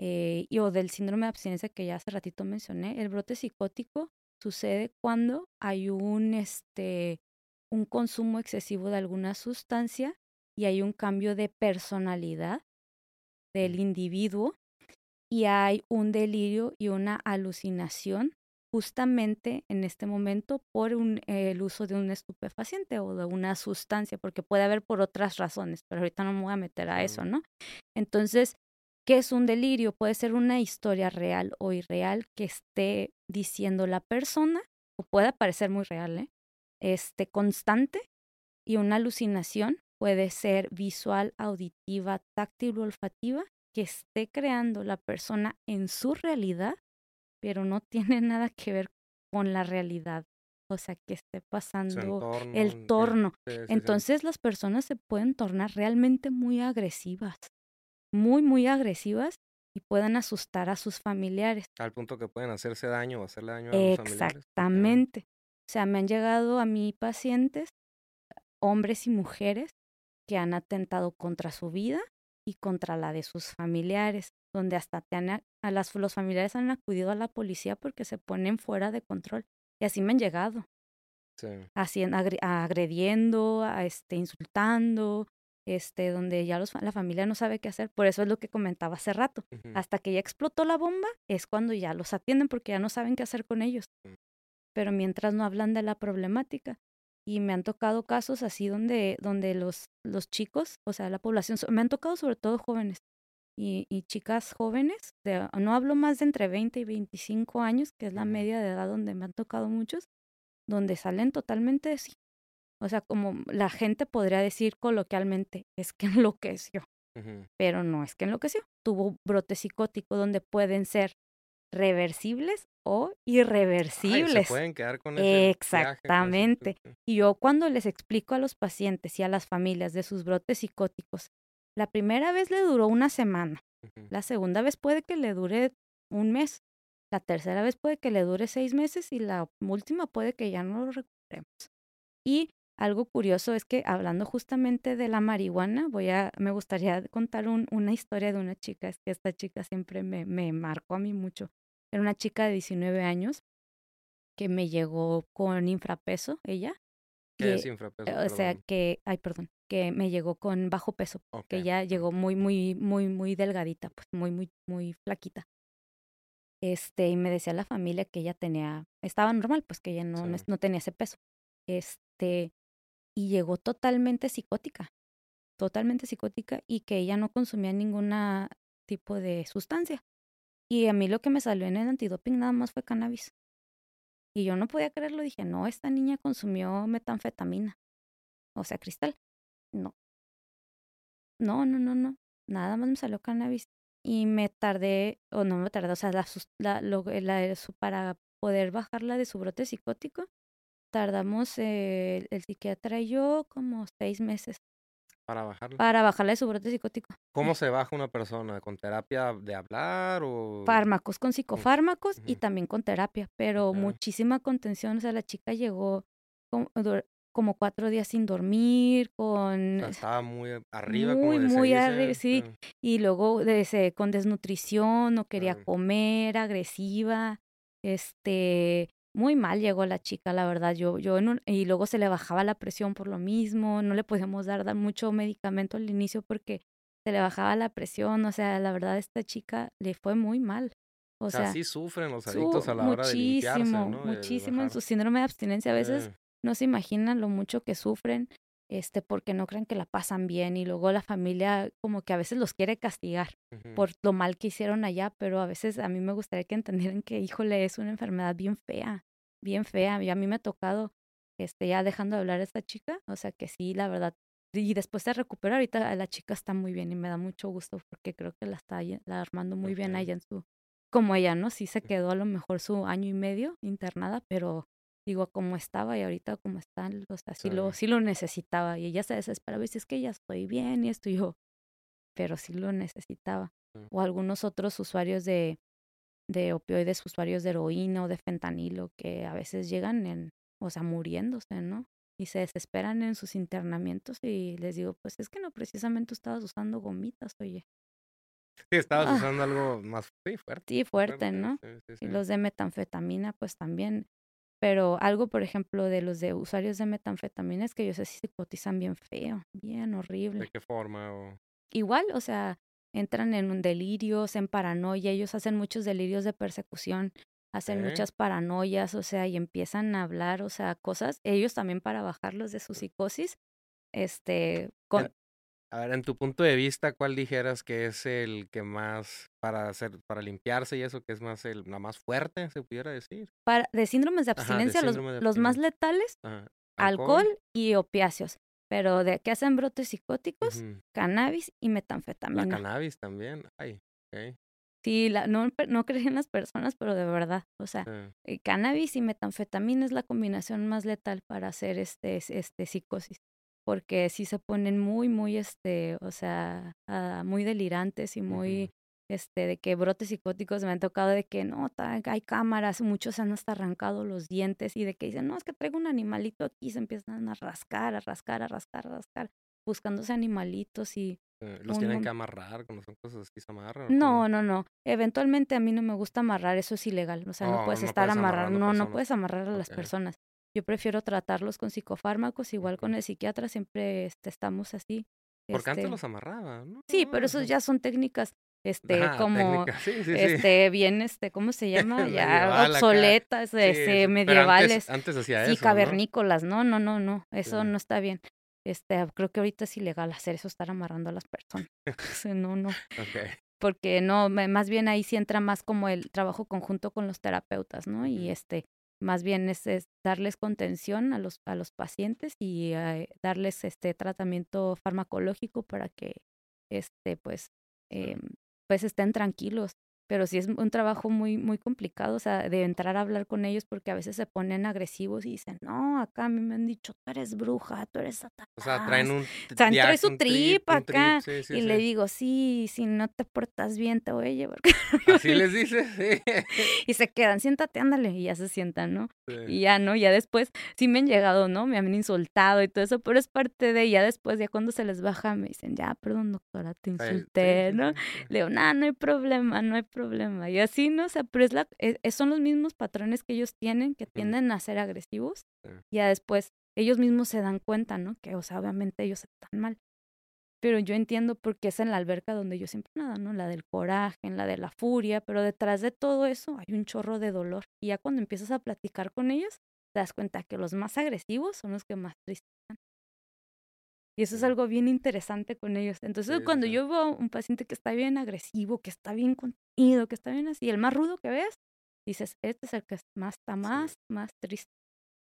eh, y, o del síndrome de abstinencia que ya hace ratito mencioné, el brote psicótico sucede cuando hay un, este, un consumo excesivo de alguna sustancia y hay un cambio de personalidad del individuo y hay un delirio y una alucinación justamente en este momento por un, el uso de un estupefaciente o de una sustancia, porque puede haber por otras razones, pero ahorita no me voy a meter a eso, ¿no? Entonces, ¿qué es un delirio? Puede ser una historia real o irreal que esté diciendo la persona, o puede parecer muy real, ¿eh? Este, constante, y una alucinación puede ser visual, auditiva, táctil o olfativa, que esté creando la persona en su realidad pero no tiene nada que ver con la realidad. O sea, que esté pasando el torno. Entonces las personas se pueden tornar realmente muy agresivas, muy, muy agresivas y pueden asustar a sus familiares. Al punto que pueden hacerse daño o hacerle daño a los familiares. Exactamente. O sea, me han llegado a mí pacientes, hombres y mujeres, que han atentado contra su vida y contra la de sus familiares, donde hasta te han, a las, los familiares han acudido a la policía porque se ponen fuera de control. Y así me han llegado. Sí. Haciendo, agrediendo, a este, insultando, este, donde ya los, la familia no sabe qué hacer. Por eso es lo que comentaba hace rato. Hasta que ya explotó la bomba es cuando ya los atienden porque ya no saben qué hacer con ellos. Mm. Pero mientras no hablan de la problemática. Y me han tocado casos así donde, donde los, los chicos, o sea, la población, me han tocado sobre todo jóvenes, y, chicas jóvenes, de, no hablo más de entre 20 y 25 años, que es la media de edad donde me han tocado muchos, donde salen totalmente. O sea, como la gente podría decir coloquialmente, es que enloqueció, pero no es que enloqueció. Tuvo brote psicótico donde pueden ser reversibles o irreversibles. se pueden quedar con ese Exactamente. y yo cuando les explico a los pacientes y a las familias de sus brotes psicóticos la primera vez le duró una semana, la segunda vez puede que le dure un mes, la tercera vez puede que le dure seis meses y la última puede que ya no lo recuperemos. Y algo curioso es que hablando justamente de la marihuana, voy a, me gustaría contar una historia de una chica, es que esta chica siempre me, me marcó a mí mucho. Era una chica de 19 años que me llegó con infrapeso, ella. ¿Qué es infrapeso? O sea, que, ay, perdón, que me llegó con bajo peso, que ya llegó muy, muy, muy, muy delgadita, pues muy, muy, muy flaquita. Este, y me decía la familia que ella tenía, estaba normal, pues que ella no, no, tenía ese peso. Este, y llegó totalmente psicótica, totalmente psicótica y que ella no consumía ningún tipo de sustancia. Y a mí lo que me salió en el antidoping nada más fue cannabis. Y yo no podía creerlo, dije, no, esta niña consumió metanfetamina, o sea, cristal. No. No, no, no, no. Nada más me salió cannabis. Y me tardé, o no me tardé, o sea, la, la, para poder bajarla de su brote psicótico, tardamos eh, el psiquiatra y yo como seis meses. Para bajarla. Para bajarla de su brote psicótico. ¿Cómo se baja una persona? ¿Con terapia de hablar o...? Fármacos, con psicofármacos y también con terapia, pero muchísima contención. O sea, la chica llegó, como cuatro días sin dormir, con... estaba muy arriba, muy, muy arriba, sí. Y luego de, con desnutrición, no quería comer, agresiva, este, muy mal llegó la chica, la verdad. Yo, yo y luego se le bajaba la presión por lo mismo, no le podíamos dar, dar mucho medicamento al inicio porque se le bajaba la presión, o sea, la verdad esta chica le fue muy mal. O, sea, sí sufren los adictos a la hora de limpiarse, ¿no? Muchísimo, en su síndrome de abstinencia a veces no se imaginan lo mucho que sufren, este, porque no creen que la pasan bien y luego la familia como que a veces los quiere castigar por lo mal que hicieron allá, pero a veces a mí me gustaría que entendieran que, híjole, es una enfermedad bien fea, bien fea. Y a mí me ha tocado, este, ya dejando de hablar a esta chica, o sea que sí, la verdad, y después se recuperó. Ahorita la chica está muy bien y me da mucho gusto porque creo que la está la armando muy bien allá en su, como ella, ¿no? Sí se quedó a lo mejor su año y medio internada, pero digo, como estaba y ahorita como está, o sea, sí, Lo, sí lo necesitaba y ella se desesperaba y dice, es que ya estoy bien y esto yo, pero sí lo necesitaba. O algunos otros usuarios de, de opioides, usuarios de heroína o de fentanilo que a veces llegan en, o sea, muriéndose, ¿no? Y se desesperan en sus internamientos y les digo, pues es que no precisamente estabas usando gomitas, oye. Sí, estabas ah. usando algo más sí, fuerte. Sí, fuerte, ¿no? Y los de metanfetamina, pues también. Pero algo, por ejemplo, de los de usuarios de metanfetamina es que ellos se psicotizan bien feo, bien horrible. ¿De qué forma? O... Igual, o sea, entran en un delirio, en paranoia, ellos hacen muchos delirios de persecución, hacen muchas paranoias, o sea, y empiezan a hablar, o sea, cosas, ellos también para bajarlos de su psicosis, este, con, a ver, en tu punto de vista, ¿cuál dijeras que es el que más para hacer, para limpiarse y eso, que es más el, la más fuerte, se pudiera decir? Para, de síndromes de abstinencia, los, los, más letales, ¿Alcohol? y opiáceos. Pero de que hacen brotes psicóticos, cannabis y metanfetamina. La cannabis también, ay, ok. Sí, la, no, no creían las personas, pero de verdad, o sea, eh, cannabis y metanfetamina es la combinación más letal para hacer este, este psicosis porque sí se ponen muy, muy, este, o sea, ah, muy delirantes y muy, este, de que brotes psicóticos me han tocado de que no, hay cámaras, muchos han hasta arrancado los dientes y de que dicen, no, es que traigo un animalito aquí y se empiezan a rascar, a rascar, a rascar, a rascar, buscándose animalitos y... Eh, ¿Los tienen que amarrar cuando son cosas así se amarran? No, no, no. Eventualmente a mí no me gusta amarrar, eso es ilegal. O sea, no oh, puedes estar amarrando, no, no puedes amarrar a las personas. Yo prefiero tratarlos con psicofármacos, igual con el psiquiatra, siempre este, estamos así. Porque antes este los amarraba, ¿no? Sí, pero esos ya son técnicas este como este bien este cómo se llama ya obsoletas este, medievales antes, hacía eso sí cavernícolas ¿no? no no no eso no está bien este creo que ahorita es ilegal hacer eso estar amarrando a las personas no no okay. porque no más bien ahí sí entra más como el trabajo conjunto con los terapeutas no y este más bien es, darles contención a los, a los pacientes y eh, darles este tratamiento farmacológico para que este pues eh, pues estén tranquilos pero sí es un trabajo muy, muy complicado, o sea, de entrar a hablar con ellos porque a veces se ponen agresivos y dicen, no, acá a mí me han dicho, tú eres bruja, tú eres satanás. O sea, traen un... O sea, trae su trip, acá. y le digo, sí, si no te portas bien te voy a llevar. Así les dices, sí. y se quedan, siéntate, ándale, y ya se sientan, ¿no? Y ya, ¿no? Ya después, sí me han llegado, ¿no? Me han insultado y todo eso, pero es parte de, ya después, ya cuando se les baja, me dicen, ya, perdón, doctora, te insulté, ¿no? Le digo, no, no hay problema, no hay problema problema. Y así, ¿no? O sea, pero es la, e, e, son los mismos patrones que ellos tienen, que tienden a ser agresivos. Y ya después ellos mismos se dan cuenta, ¿no? Que, o sea, obviamente ellos están mal. Pero yo entiendo por qué es en la alberca donde yo siempre nada, ¿no? La del coraje, en la de la furia, pero detrás de todo eso hay un chorro de dolor. Y ya cuando empiezas a platicar con ellos, te das cuenta que los más agresivos son los que más tristes están. Y eso es algo bien interesante con ellos. Entonces, cuando yo veo un paciente que está bien agresivo, que está bien contenido, que está bien así, el más rudo que ves, dices, este es el que más está más, más triste.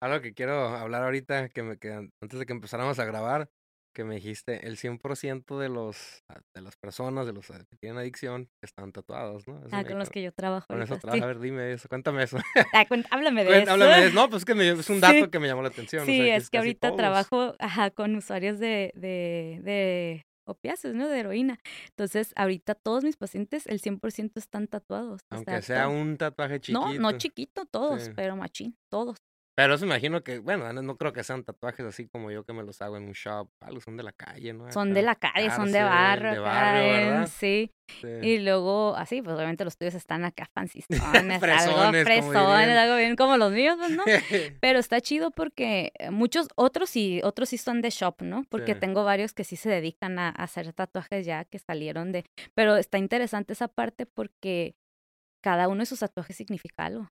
Algo que quiero hablar ahorita, que me quedan, antes de que empezáramos a grabar, que me dijiste, el 100% de los ah, de las personas, de los ah, que tienen adicción, están tatuados, ¿no? ah, con los que yo trabajo. Con eso trabajo. A ver, dime eso, cuéntame eso. Ah, háblame de eso. Háblame de eso. No, pues que es un dato que me llamó la atención. Sí, es, que, ahorita trabajo ajá, con usuarios de, de, de opiáceos, ¿no? De heroína. Entonces, ahorita todos mis pacientes, el 100% están tatuados. Aunque sea un tatuaje chiquito. No, no chiquito, todos, pero machín, todos. Pero eso imagino que, bueno, no creo que sean tatuajes así como yo que me los hago en un shop. Algo son de la calle, ¿no? Son de la calle, son de barro. De barrio, ¿verdad? Sí. Y luego, así, pues obviamente los tuyos están acá fancistones, algo fresones, algo bien como los míos, pues, ¿no? Pero está chido porque muchos, otros sí, otros sí son de shop, ¿no? Porque tengo varios que sí se dedican a, hacer tatuajes ya que salieron de... Pero está interesante esa parte porque cada uno de sus tatuajes significa algo.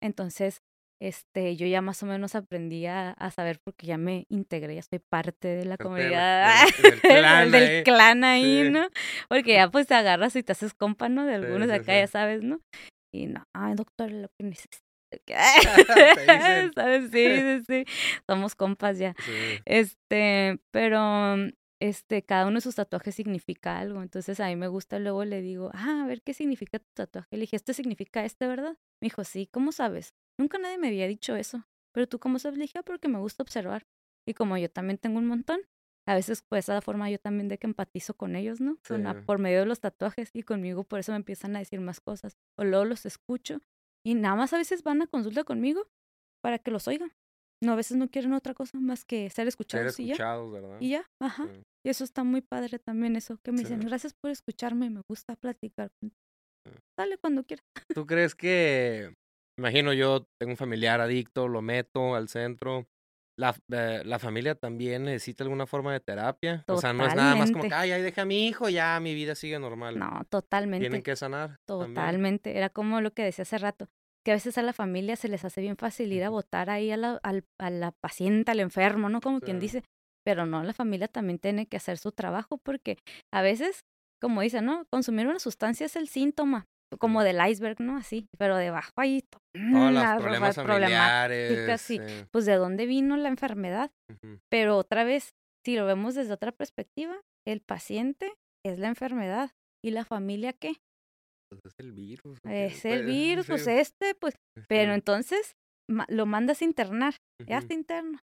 Entonces, este, yo ya más o menos aprendí a, saber porque ya me integré, ya soy parte de la comunidad, del, clan, ahí, ¿no? Porque ya pues te agarras y te haces compa, ¿no? De algunos de acá, ya sabes, ¿no? Y no, ay, doctor, lo que necesito ¿Sabes? Sí, sí, sí. Somos compas ya. Este, pero este, cada uno de sus tatuajes significa algo. Entonces a mí me gusta, luego le digo, ah, a ver qué significa tu tatuaje. Le dije, este significa este, ¿verdad? Me dijo, sí, ¿cómo sabes? Nunca nadie me había dicho eso. Pero tú, ¿cómo sabes? Dije, porque me gusta observar. Y como yo también tengo un montón, a veces pues esa forma yo también de que empatizo con ellos, ¿no? por medio de los tatuajes y conmigo por eso me empiezan a decir más cosas. O luego los escucho y nada más a veces van a consulta conmigo para que los oigan. No, a veces no quieren otra cosa más que ser escuchados, ser escuchados y ya. ¿verdad? Y ya, ajá. Y eso está muy padre también, eso que me dicen, gracias por escucharme, me gusta platicar. Dale cuando quieras. ¿Tú crees que, imagino yo, tengo un familiar adicto, lo meto al centro, la, eh, la familia también necesita alguna forma de terapia. O sea, no es nada más como que, ay, ahí deja a mi hijo, ya mi vida sigue normal. No, totalmente. Tienen que sanar. Totalmente. Era como lo que decía hace rato, que a veces a la familia se les hace bien fácil ir a votar ahí a la, al, a la paciente, al enfermo, ¿no? Como quien dice. Pero no, la familia también tiene que hacer su trabajo porque a veces, como dicen, ¿no? Consumir una sustancia es el síntoma, como del iceberg, ¿no? Así, pero debajo ahí todos los problemas familiares. Pues de dónde vino la enfermedad. Pero otra vez, si lo vemos desde otra perspectiva, el paciente es la enfermedad. ¿Y la familia qué? Pues es el virus. Es el pues, virus, pues este, pues. Pero entonces lo mandas a internar, ya está interno.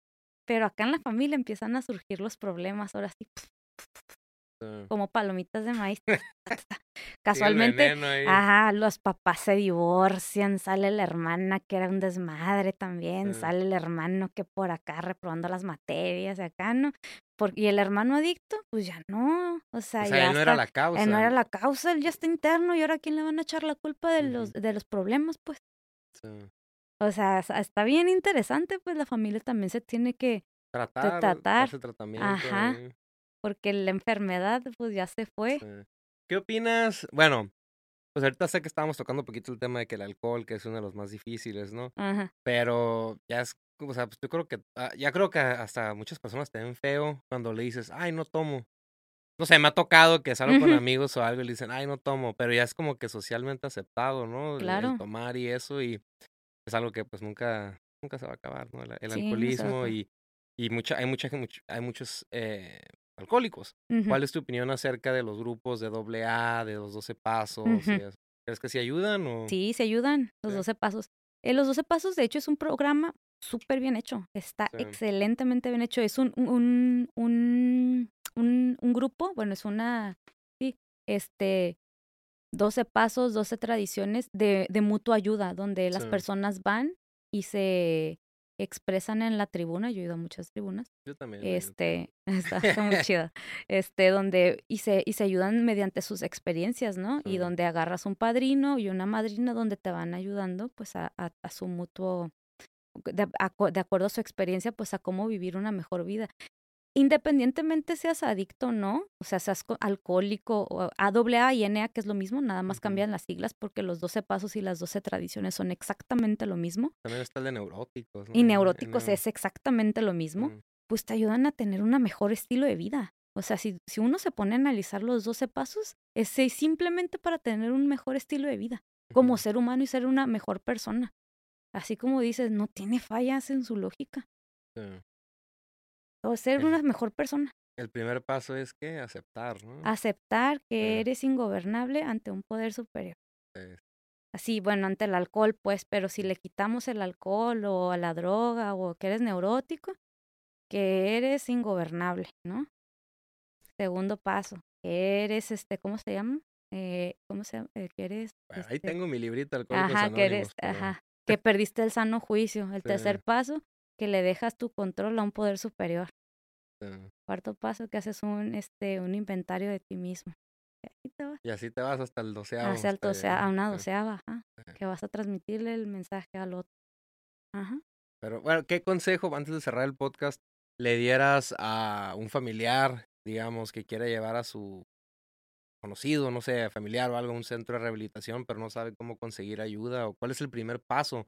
Pero acá en la familia empiezan a surgir los problemas, ahora sí como palomitas de maíz. Casualmente, ajá, los papás se divorcian, sale la hermana que era un desmadre también, sale el hermano que por acá reprobando las materias acá, ¿no? y el hermano adicto, pues ya no, o sea, ya él no era la causa. Él no era la causa, él ya está interno y ahora quién le van a echar la culpa de los, de los problemas, pues. O sea, está bien interesante, pues la familia también se tiene que tratar, tratar. tratamiento. Ajá porque la enfermedad pues ya se fue. ¿Qué opinas? Bueno, pues ahorita sé que estábamos tocando un poquito el tema de que el alcohol, que es uno de los más difíciles, ¿no? Ajá. Pero ya es, o sea, pues yo creo que, ah, ya creo que hasta muchas personas te ven feo cuando le dices, ay, no tomo. No sé, me ha tocado que salgo con amigos o algo y le dicen, ay, no tomo, pero ya es como que socialmente aceptado, ¿no? Claro. El, tomar y eso, y es algo que pues nunca, nunca se va a acabar, ¿no? El, alcoholismo y, y mucha, hay mucha, hay muchos eh, alcohólicos. ¿Cuál es tu opinión acerca de los grupos de AA, de los 12 pasos? ¿Crees que sí ayudan? O... Sí, se ayudan los 12 pasos. Eh, los 12 pasos, de hecho, es un programa súper bien hecho. Está excelentemente bien hecho. Es un, un, un, un, un grupo, bueno, es una, sí, este, 12 pasos, 12 tradiciones de, de mutua ayuda, donde las personas van y se expresan en la tribuna, yo he ido a muchas tribunas. Yo también. Este, está, muy chido. Este, donde, y se, y se ayudan mediante sus experiencias, ¿no? Y donde agarras un padrino y una madrina donde te van ayudando, pues, a, a, a su mutuo, de, de, acuerdo a su experiencia, pues, a cómo vivir una mejor vida independientemente seas adicto o no, o sea, seas alcohólico, o AA y NA, que es lo mismo, nada más cambian las siglas porque los 12 pasos y las 12 tradiciones son exactamente lo mismo. También está el de neuróticos. Y neuróticos es exactamente lo mismo. Pues te ayudan a tener un mejor estilo de vida. O sea, si, si uno se pone a analizar los 12 pasos, es simplemente para tener un mejor estilo de vida, como ser humano y ser una mejor persona. Así como dices, no tiene fallas en su lógica. Sí o ser una mejor persona. El primer paso es que aceptar, ¿no? Aceptar que eres ingobernable ante un poder superior. Así, bueno, ante el alcohol, pues, pero si le quitamos el alcohol o a la droga o que eres neurótico, que eres ingobernable, ¿no? Segundo paso, que eres, este, ¿cómo se llama? Eh, ¿Cómo se llama? Eh, que eres... ahí este tengo mi librito, Alcohólicos Ajá, que eres, ajá, que perdiste el sano juicio. El tercer paso, que le dejas tu control a un poder superior. Cuarto paso, que haces un, este, un inventario de ti mismo. Y así te vas, hasta el doceavo. Hacia el a una doceava, que vas a transmitirle el mensaje al otro. Ajá. Pero bueno, ¿qué consejo, antes de cerrar el podcast, le dieras a un familiar, digamos, que quiera llevar a su conocido, no sé, familiar o algo a un centro de rehabilitación, pero no sabe cómo conseguir ayuda? ¿O cuál es el primer paso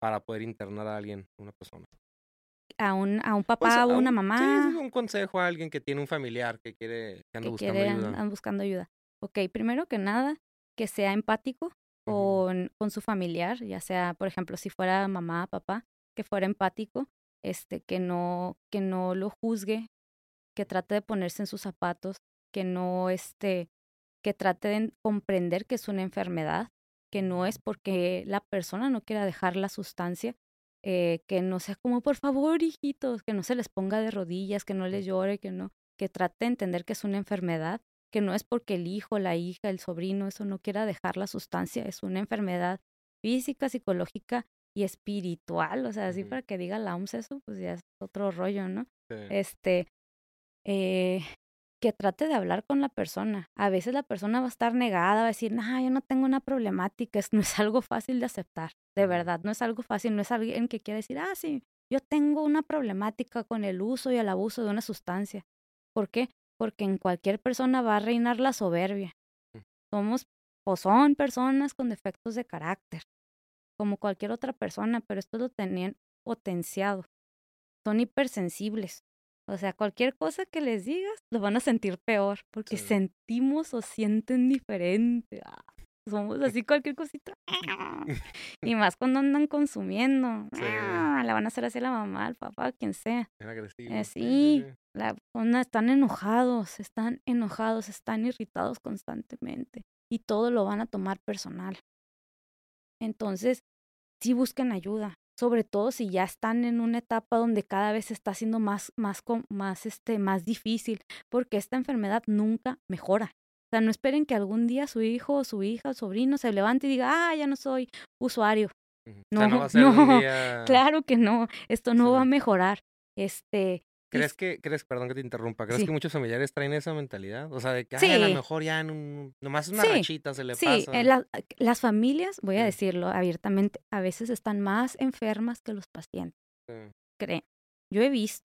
para poder internar a alguien, una persona? A un, a un pues, papá o una mamá. Sí, un consejo a alguien que tiene un familiar que quiere, que anda buscando ayuda. buscando ayuda. Ok, primero que nada, que sea empático, con, con su familiar, ya sea, por ejemplo, si fuera mamá, papá, que fuera empático, este, que no, que no lo juzgue, que trate de ponerse en sus zapatos, que no, este, que trate de comprender que es una enfermedad, que no es porque la persona no quiera dejar la sustancia, eh, que no sea como, por favor, hijitos, que no se les ponga de rodillas, que no les llore, que no, que trate de entender que es una enfermedad, que no es porque el hijo, la hija, el sobrino, eso no quiera dejar la sustancia, es una enfermedad física, psicológica y espiritual, o sea, así para que diga la OMS eso, pues ya es otro rollo, ¿no? Este, eh, que trate de hablar con la persona. A veces la persona va a estar negada, va a decir, no, yo no tengo una problemática, es, no es algo fácil de aceptar, de verdad, no es algo fácil, no es alguien que quiere decir, ah, sí, yo tengo una problemática con el uso y el abuso de una sustancia. ¿Por qué? Porque en cualquier persona va a reinar la soberbia. Mm. Somos o son personas con defectos de carácter, como cualquier otra persona, pero esto lo tenían potenciado. Son hipersensibles. O sea, cualquier cosa que les digas, lo van a sentir peor, porque sentimos o sienten diferente. Ah, somos así cualquier cosita. y más cuando andan consumiendo. Ah, la van a hacer así a la mamá, al papá, quien sea. Eh, sí, la, están enojados, están enojados, están irritados constantemente. Y todo lo van a tomar personal. Entonces, sí busquen ayuda sobre todo si ya están en una etapa donde cada vez está siendo más, más, más, este, más difícil, porque esta enfermedad nunca mejora. O sea, no esperen que algún día su hijo o su hija o sobrino se levante y diga, ah, ya no soy usuario. No, no, claro que no, esto no va a mejorar. Este, ¿Crees que, crees, perdón que te interrumpa, crees que muchos familiares traen esa mentalidad? O sea, de que a lo mejor ya en un, nomás una rachita se le pasa. Sí, las familias, voy a decirlo abiertamente, a veces están más enfermas que los pacientes. Creen. Yo he visto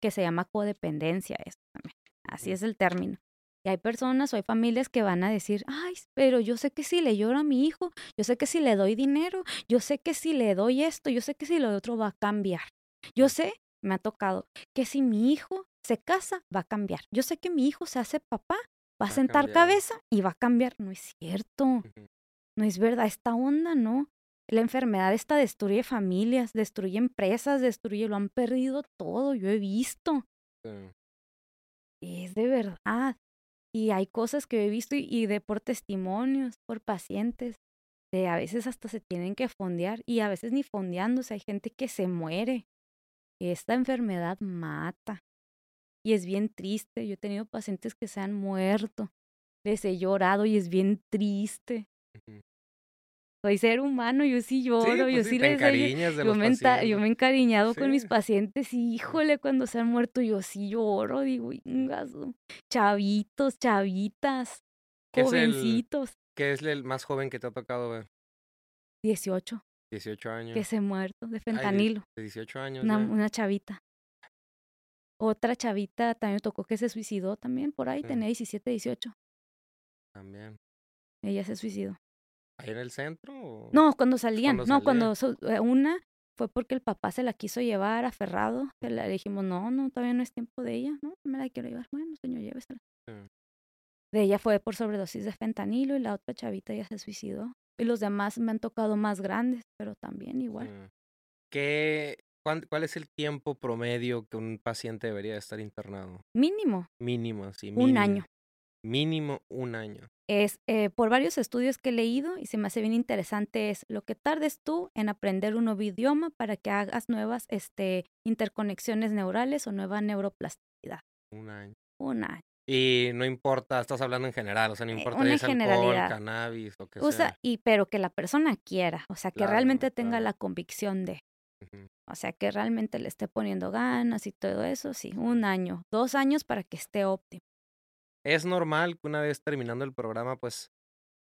que se llama codependencia eso también. Así es el término. Y hay personas o hay familias que van a decir, ay, pero yo sé que si le lloro a mi hijo, yo sé que si le doy dinero, yo sé que si le doy esto, yo sé que si lo otro va a cambiar. Yo sé me ha tocado, que si mi hijo se casa, va a cambiar. Yo sé que mi hijo se hace papá, va a sentar cabeza y va a cambiar. No es cierto. No es verdad. Esta onda, no. La enfermedad esta destruye familias, destruye empresas, destruye, lo han perdido todo. Yo he visto. Es de verdad. Y hay cosas que he visto y, de por testimonios, por pacientes, de a veces hasta se tienen que fondear y a veces ni fondeándose. Hay gente que se muere esta enfermedad mata. Y es bien triste. Yo he tenido pacientes que se han muerto. Les he llorado y es bien triste. Soy ser humano, yo sí lloro, yo pues sí, les yo, me yo me he encariñado con mis pacientes y híjole, cuando se han muerto yo sí lloro, digo, chavitos, chavitas, jovencitos. ¿Qué es el más joven que te ha tocado ver? 18. 18 años. Que se muerto de fentanilo. de 18 años. Una, chavita. Otra chavita también tocó que se suicidó también por ahí, tenía 17, 18. También. Ella se suicidó. ¿Ahí en el centro? No, cuando salían. no, cuando eh, una fue porque el papá se la quiso llevar aferrado. Le dijimos, no, no, todavía no es tiempo de ella. No, me la quiero llevar. Bueno, señor, llévesela. De ella fue por sobredosis de fentanilo y la otra chavita ya se suicidó. Y los demás me han tocado más grandes, pero también igual. Mm. ¿Qué, cuál, es el tiempo promedio que un paciente debería estar internado? Mínimo. Mínimo, sí. Un año. Mínimo un año. Es eh, por varios estudios que he leído y se me hace bien interesante es lo que tardes tú en aprender un nuevo idioma para que hagas nuevas este, interconexiones neurales o nueva neuroplasticidad. Un año. Un año. Y no importa, estás hablando en general, o sea, no eh, importa si es alcohol, cannabis o que sea. Y pero que la persona quiera, o sea, que realmente tenga la convicción de. O sea, que realmente le esté poniendo ganas y todo eso, sí, un año, dos años para que esté óptimo. Es normal que una vez terminando el programa, pues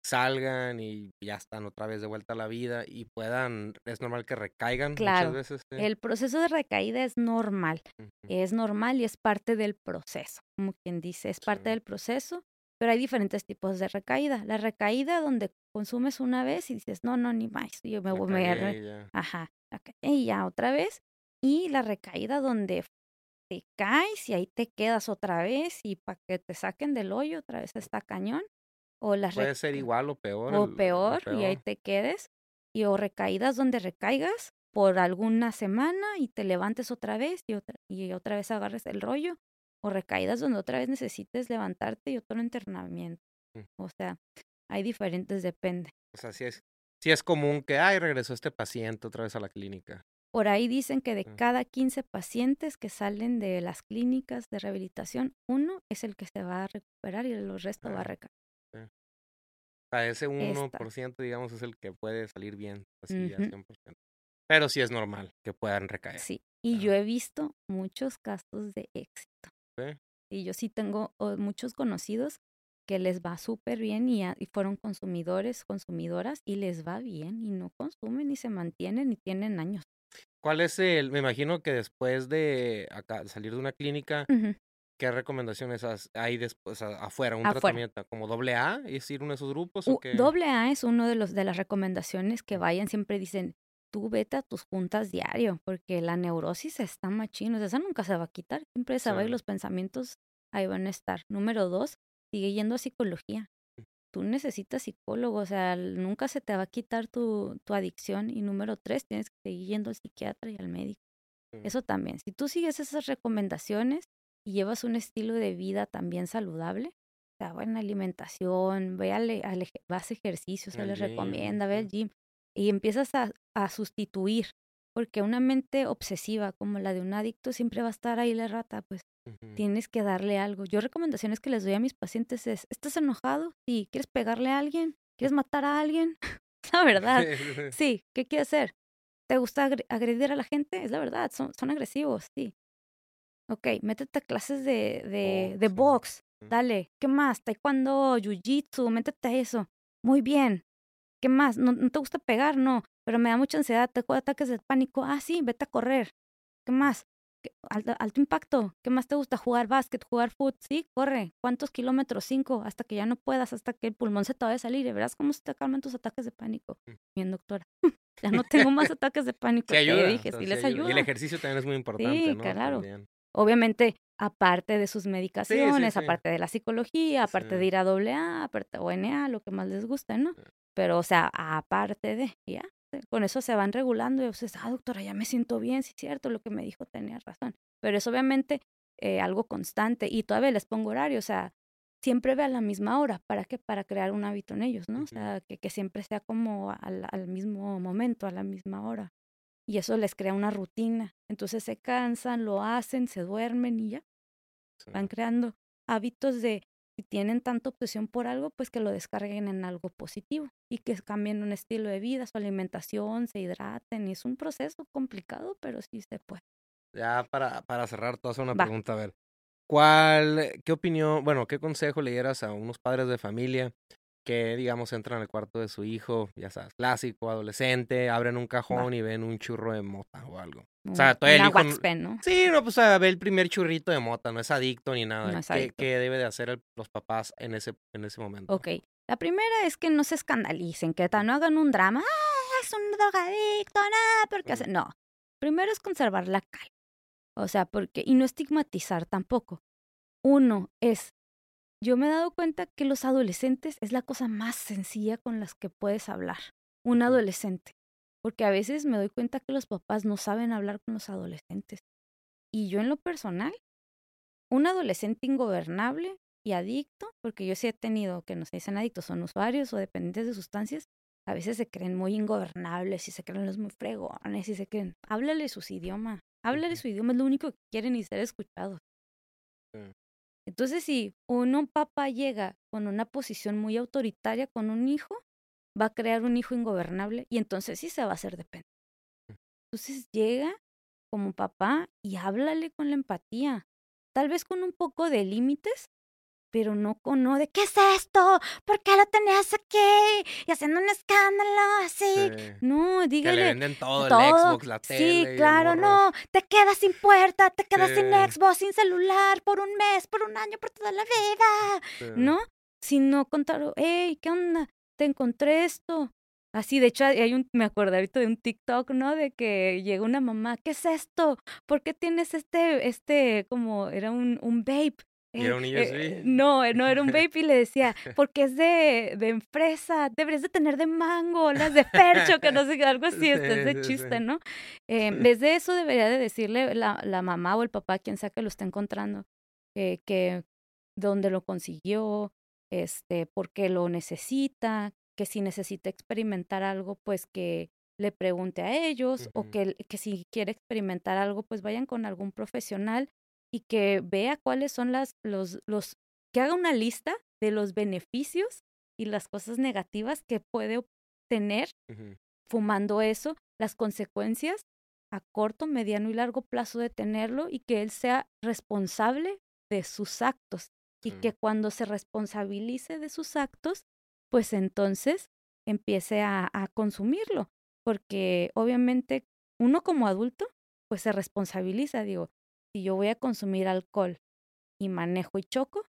salgan y ya están otra vez de vuelta a la vida y puedan, es normal que recaigan claro, muchas veces. El proceso de recaída es normal, es normal y es parte del proceso, como quien dice, es parte del proceso, pero hay diferentes tipos de recaída. La recaída donde consumes una vez y dices, no, no, ni más, yo me voy a... Ajá, y ya otra vez. Y la recaída donde te caes y ahí te quedas otra vez y para que te saquen del hoyo otra vez está cañón o las Puede ser igual o peor. o el- peor, y ahí te quedes, y o recaídas donde recaigas por alguna semana y te levantes otra vez y otra, y otra vez agarres el rollo, o recaídas donde otra vez necesites levantarte y otro internamiento. Mm. O sea, hay diferentes, depende. O sea, sí es, sí es común que, ay, regresó este paciente otra vez a la clínica. Por ahí dicen que de Mm. cada 15 pacientes que salen de las clínicas de rehabilitación, uno es el que se va a recuperar y el resto va a Ah. recaer. O sea, ese Esta. 1%, digamos, es el que puede salir bien, así a Ujú. 100%. Pero sí es normal que puedan recaer. Sí, y yo he visto muchos casos de éxito. Sí. Y yo sí tengo muchos conocidos que les va súper bien y, a- y fueron consumidores, consumidoras y les va bien y no consumen y se mantienen y tienen años. ¿Cuál es el, me imagino que después de acá, salir de una clínica. ¿Qué recomendaciones hay después afuera? ¿Un Afuera. tratamiento como doble A? ¿Es ir uno de esos grupos o qué? Doble A es uno de los de las recomendaciones que vayan, siempre dicen, tú vete a tus juntas diario, porque la neurosis está machín, o sea, esa nunca se va a quitar, siempre se va y Sí. los pensamientos ahí van a estar. Número dos, sigue yendo a psicología. Tú necesitas psicólogo, o sea, nunca se te va a quitar tu, tu adicción. Y número tres, tienes que seguir yendo al psiquiatra y al médico. Sí. Eso también. Si tú sigues esas recomendaciones y llevas un estilo de vida también saludable, o sea, buena alimentación, ve al, e- al vas a ejercicio, se les recomienda, ve al gym y empiezas a, a sustituir, porque una mente obsesiva como la de un adicto siempre va a estar ahí la rata, pues tienes que darle algo. Yo recomendaciones que les doy a mis pacientes es, ¿estás enojado? Sí, ¿quieres pegarle a alguien? ¿Quieres matar a alguien? La verdad. Sí, ¿qué quieres hacer? ¿Te gusta agre- agredir a la gente? Es la verdad, son, son agresivos, sí. Ok, métete a clases de, de, de Box, sí. box, dale. ¿Qué más? Taekwondo, jiu-jitsu, métete a eso. Muy bien. ¿Qué más? ¿No, no te gusta pegar? No, pero me da mucha ansiedad, te ataques de pánico. Ah, sí, vete a correr. ¿Qué más? ¿Qué- Alto, alto impacto. ¿Qué más te gusta? Jugar básquet, jugar foot. Sí, corre. ¿Cuántos kilómetros? Cinco. Hasta que ya no puedas, hasta que el pulmón se te vaya a salir. Y verás cómo se te calman tus ataques de pánico. Mm. Bien, doctora. ya no tengo más ataques de pánico. Sí ayuda. Te dije, o sea, sí les ayuda. Y el ejercicio también es muy importante, Sí, ¿no? claro. También. Obviamente, aparte de sus medicaciones, sí. aparte de la psicología, aparte de ir a doble A, aparte o NA, lo que más les guste, ¿no? Sí. Pero, o sea, aparte de, ya, sí, con eso se van regulando y ustedes, ah, doctora, ya me siento bien, sí es cierto, lo que me dijo tenía razón. Pero es obviamente eh, algo constante y todavía les pongo horario, o sea, siempre ve a la misma hora, ¿para qué? Para crear un hábito en ellos, ¿no? O sea, que, que siempre sea como al, al mismo momento, a la misma hora. Y eso les crea una rutina. Entonces se cansan, lo hacen, se duermen y ya Sí. van creando hábitos de si tienen tanta obsesión por algo, pues que lo descarguen en algo positivo y que cambien un estilo de vida, su alimentación, se hidraten. Y es un proceso complicado, pero sí se puede. Ya para, para cerrar, a hacer una Va. pregunta, a ver. ¿Cuál, qué opinión, bueno, qué consejo le dieras a unos padres de familia que, digamos, entran al cuarto de su hijo, ya sabes, clásico, adolescente, abren un cajón y ven un churro de mota o algo? O sea, todavía el una hijo n- wax pen, ¿no? Sí, no, pues a ver el primer churrito de mota, no es adicto ni nada. No ¿Qué, qué debe de hacer el- los papás en ese, en ese momento? Ok. La primera es que no se escandalicen, que no hagan un drama. ¡Ah, es un drogadicto! ¡Nada! porque hace? No. Primero es conservar la calma. O sea, porque. Y no estigmatizar tampoco. Uno es. Yo me he dado cuenta que los adolescentes es la cosa más sencilla con las que puedes hablar. Un adolescente. Porque a veces me doy cuenta que los papás no saben hablar con los adolescentes. Y yo en lo personal, un adolescente ingobernable y adicto, porque yo sí he tenido que no se dicen adictos, son usuarios o dependientes de sustancias, a veces se creen muy ingobernables y se creen los muy fregones y se creen, háblale sus idiomas, háblale su idioma, es lo único que quieren y ser escuchados. Sí. Entonces, si uno, un papá llega con una posición muy autoritaria con un hijo, va a crear un hijo ingobernable y entonces sí se va a hacer depende. Entonces llega como papá y háblale con la empatía, tal vez con un poco de límites, pero no con no de ¿qué es esto? ¿Por qué lo tenías aquí? Y haciendo un escándalo así. Sí. No, Que le dígale. venden todo, el todo. Xbox, la tele. Sí, claro, no. Te quedas sin puerta, te quedas sin. Xbox, sin celular, por un mes, por un año, por toda la vida. Sí. ¿No? Sino contar, hey, ¿qué onda? Te encontré esto. Así, de hecho, hay un, me acuerdo ahorita de un TikTok, ¿no? De que llega una mamá, ¿qué es esto? ¿Por qué tienes este, este, como, era un, un vape? Era un eh, no, no era un vape y le decía, porque es de, de empresa, deberías de tener de mango, las de percho, que no sé, algo así, este es de chiste, ¿no? Eh, desde eso debería de decirle la, la, mamá o el papá, quien sea que lo esté encontrando, eh, que dónde lo consiguió, este, por qué lo necesita, que si necesita experimentar algo, pues que le pregunte a ellos o que, que si quiere experimentar algo, pues vayan con algún profesional y que vea cuáles son las, los, los, que haga una lista de los beneficios y las cosas negativas que puede obtener fumando eso, las consecuencias a corto, mediano y largo plazo de tenerlo y que él sea responsable de sus actos y que cuando se responsabilice de sus actos, pues entonces empiece a, a consumirlo, porque obviamente uno como adulto, pues se responsabiliza, digo, si yo voy a consumir alcohol y manejo y choco,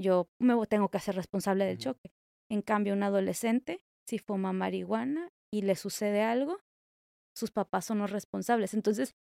yo me tengo que hacer responsable del choque. En cambio, un adolescente, si fuma marihuana y le sucede algo, sus papás son los responsables. Entonces,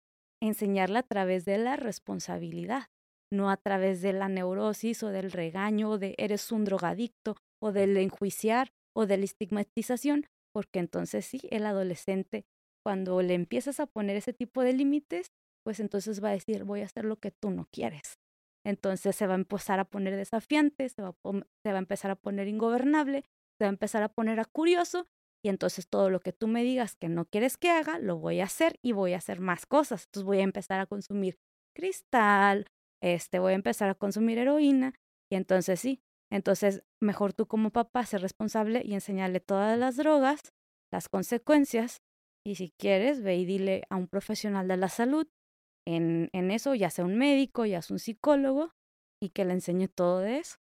enseñarla a través de la responsabilidad, no a través de la neurosis o del regaño o de eres un drogadicto o del enjuiciar o de la estigmatización, porque entonces sí, el adolescente, cuando le empiezas a poner ese tipo de límites, pues entonces va a decir, voy a hacer lo que tú no quieres. Entonces se va a empezar a poner desafiante, se va a, se va a empezar a poner ingobernable, se va a empezar a poner a curioso y entonces todo lo que tú me digas que no quieres que haga, lo voy a hacer y voy a hacer más cosas. Entonces voy a empezar a consumir cristal, este, voy a empezar a consumir heroína y entonces sí, entonces mejor tú como papá ser responsable y enseñarle todas las drogas, las consecuencias y si quieres ve y dile a un profesional de la salud en, en eso, ya sea un médico, ya sea un psicólogo, y que le enseñe todo de eso.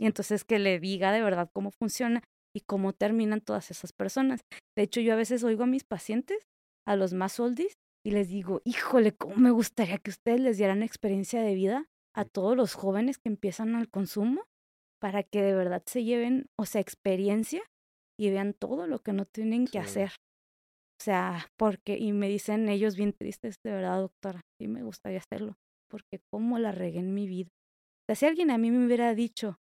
Y entonces que le diga de verdad cómo funciona y cómo terminan todas esas personas. De hecho, yo a veces oigo a mis pacientes, a los más oldies, y les digo, híjole, cómo me gustaría que ustedes les dieran experiencia de vida a todos los jóvenes que empiezan al consumo para que de verdad se lleven, o sea, experiencia y vean todo lo que no tienen que hacer. O sea, porque, y me dicen ellos bien tristes, de verdad, doctora, sí me gustaría hacerlo, porque cómo la regué en mi vida. O sea, si alguien a mí me hubiera dicho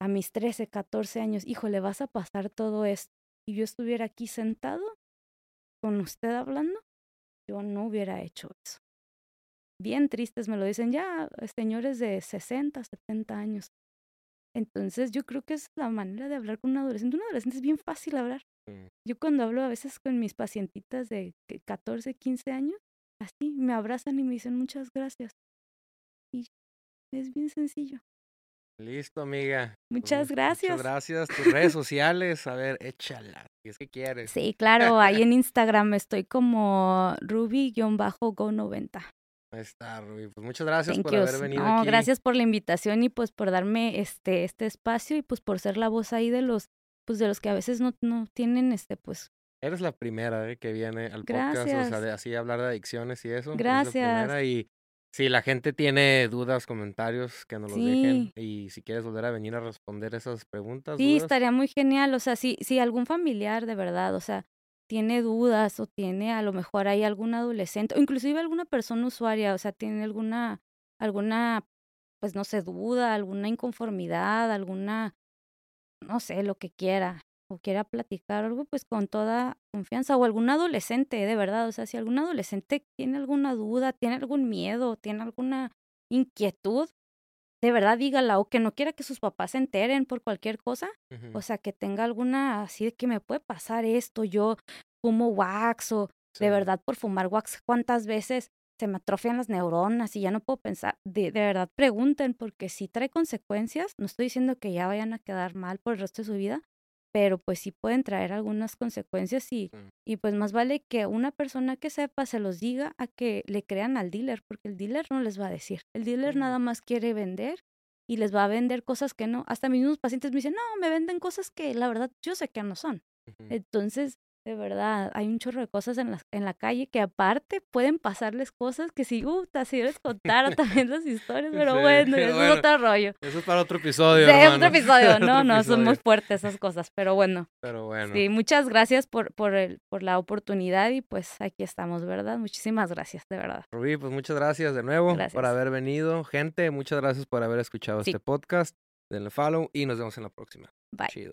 a mis 13, 14 años, hijo, le vas a pasar todo esto, y yo estuviera aquí sentado con usted hablando, yo no hubiera hecho eso. Bien tristes me lo dicen ya señores de 60, 70 años. Entonces yo creo que es la manera de hablar con un adolescente. Un adolescente es bien fácil hablar. Mm. Yo cuando hablo a veces con mis pacientitas de 14, 15 años, así me abrazan y me dicen muchas gracias. Y es bien sencillo. Listo, amiga. Pues muchas gracias. Muchas gracias. Tus redes sociales, a ver, échala, si es que quieres. Sí, claro, ahí en Instagram estoy como ruby-go90. Ahí está, Ruby. Pues muchas gracias por haber venido no, Gracias por la invitación y pues por darme este, este espacio y pues por ser la voz ahí de los pues de los que a veces no, no tienen este pues Eres la primera eh, que viene al podcast, o sea, de así hablar de adicciones y eso. Gracias. y si la gente tiene dudas, comentarios, que nos los dejen. Y si quieres volver a venir a responder esas preguntas. Sí, estaría muy genial. O sea, si, si algún familiar de verdad, o sea, tiene dudas o tiene a lo mejor hay algún adolescente o inclusive alguna persona usuaria, o sea, tiene alguna, alguna, pues no sé, duda, alguna inconformidad, alguna no sé, lo que quiera, o quiera platicar algo, pues con toda confianza, o algún adolescente, de verdad, o sea, si algún adolescente tiene alguna duda, tiene algún miedo, tiene alguna inquietud, de verdad dígala, o que no quiera que sus papás se enteren por cualquier cosa, o sea, que tenga alguna así de que me puede pasar esto, yo fumo wax, o de verdad por fumar wax, ¿cuántas veces se me atrofian las neuronas y ya no puedo pensar. De, verdad, pregunten, porque si trae consecuencias, no estoy diciendo que ya vayan a quedar mal por el resto de su vida, pero pues sí pueden traer algunas consecuencias y, y pues más vale que una persona que sepa se los diga a que le crean al dealer, porque el dealer no les va a decir. El dealer nada más quiere vender y les va a vender cosas que no. Hasta mis mismos pacientes me dicen, no, me venden cosas que la verdad yo sé que no son. Entonces, De verdad, hay un chorro de cosas en la, en la calle que aparte pueden pasarles cosas que si, uh, si les contara también las historias, pero bueno, eso es otro rollo. Eso es para otro episodio. Sí, otro episodio, no, no, son muy fuertes esas cosas, pero bueno. Pero bueno. Sí, muchas gracias por, por, el, por la oportunidad y pues aquí estamos, ¿verdad? Muchísimas gracias, de verdad. Rubí, pues muchas gracias de nuevo por haber venido. Gente, muchas gracias por haber escuchado este podcast. Denle follow y nos vemos en la próxima. Bye.